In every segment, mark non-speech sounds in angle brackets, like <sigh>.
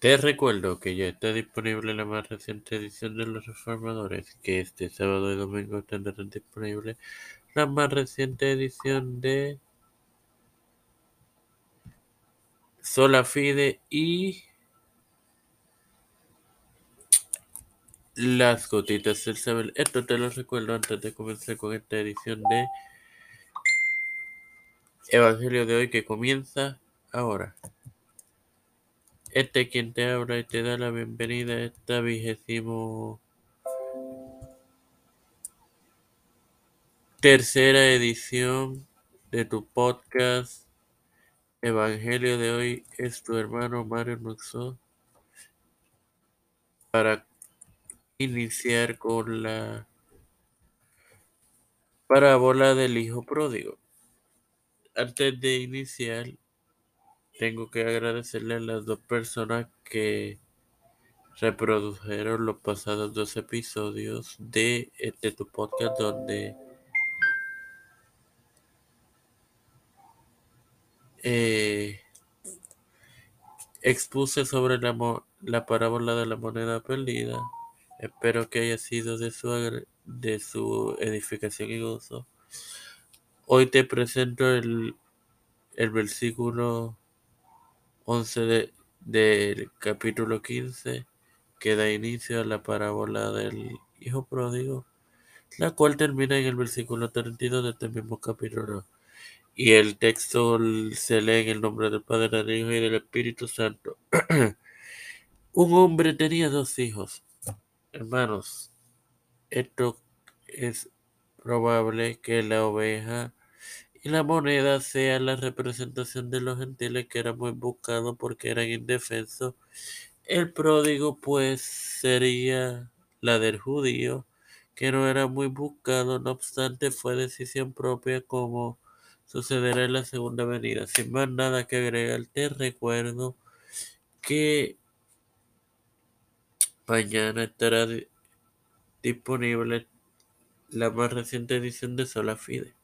Te recuerdo que ya está disponible la más reciente edición de Los Reformadores, que este sábado y domingo tendrán disponible la más reciente edición de Sola Fide y Las Gotitas del Saber. Esto te lo recuerdo antes de comenzar con esta edición de Evangelio de hoy que comienza ahora. Este es quien te habla y te da la bienvenida a esta vigésimo tercera edición de tu podcast Evangelio de hoy es tu hermano Mario Nuxo para iniciar con la parábola del hijo pródigo. Antes de iniciar, tengo que agradecerle a las dos personas que reprodujeron los pasados dos episodios de este tu podcast donde eh, expuse sobre la, la parábola de la moneda perdida. Espero que haya sido de su, de su edificación y gozo. Hoy te presento el, el versículo 11 de, del capítulo 15 que da inicio a la parábola del hijo pródigo, la cual termina en el versículo 32 de este mismo capítulo. Y el texto se lee en el nombre del Padre, del Hijo y del Espíritu Santo. <clears throat> Un hombre tenía dos hijos. Hermanos, esto es probable que la oveja y la moneda sea la representación de los gentiles que eran muy buscados porque eran indefensos el pródigo, pues, sería la del judío, que no era muy buscado, no obstante, fue decisión propia como sucederá en la segunda venida. Sin más nada que agregar, te recuerdo que mañana estará disponible la más reciente edición de Sola Fide.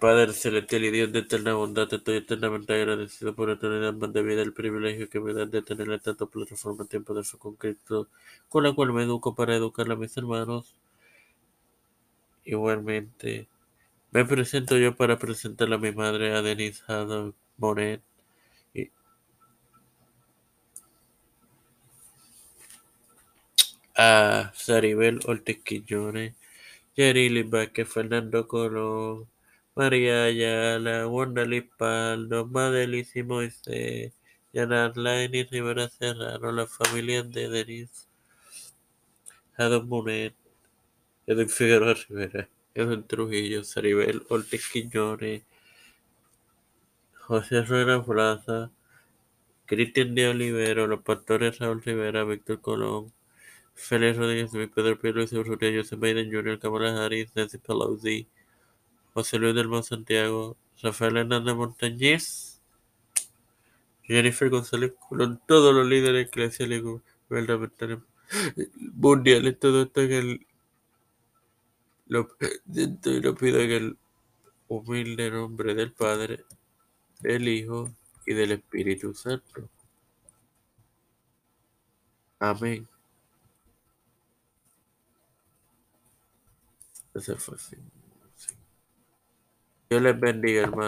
Padre celestial y Dios de eterna bondad, estoy eternamente agradecido por la eternidad más de vida, el privilegio que me dan de tener tanto plataforma tiempo de su concreto, con la cual me educo para educar a mis hermanos. Igualmente, me presento yo para presentar a mi madre, a Denise Haddock Moret, y a Saribel Ortiz Quillones, Yerili Vázquez, Fernando Colón, María Wanda Lipaldo, Madelis y Moisés, Janet Laini Rivera Serrano, la familia de Denise, Adam Monet, Edwin Figueroa Rivera, Edwin Trujillo, Saribel Ortiz Quiñones, José Rueda Plaza, Cristian de Olivero, los pastores Raúl Rivera, Víctor Colón, Félix Rodríguez, Pedro Pedro y Urrutia, Joseph Biden Jr., Kamala Harris, Nancy Pelosi, José Luis del Mon Santiago, Rafael Hernández Montañez, Jennifer González Colón, todos los líderes eclesiales gubernamentales mundiales, todo esto en el lo y lo pido en el humilde nombre del Padre, del Hijo y del Espíritu Santo. Amén. Ese fue así. Dios les bendiga, hermano.